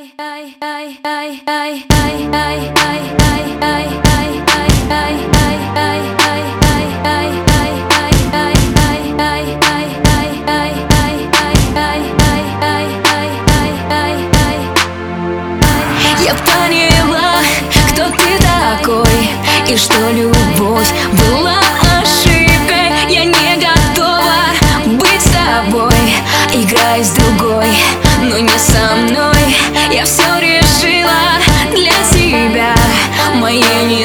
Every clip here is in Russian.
Я поняла, кто ты такой И что любовь была ошибкой. Я не готова быть с тобой. Играй с другой но не со мной. Я все решила для себя, Мои не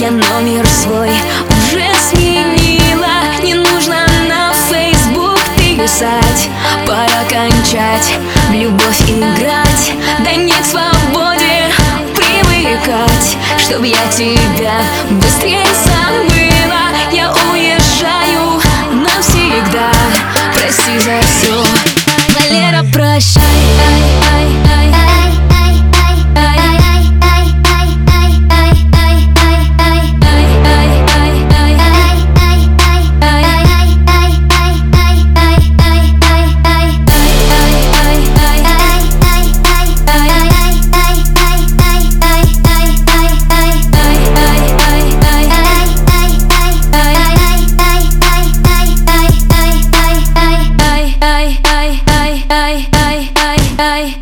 Я номер свой уже сменила. Не нужно на Facebook ты писать. Пора кончать, в любовь играть. Да не к свободе привыкать Чтоб я тебя быстрее забыл I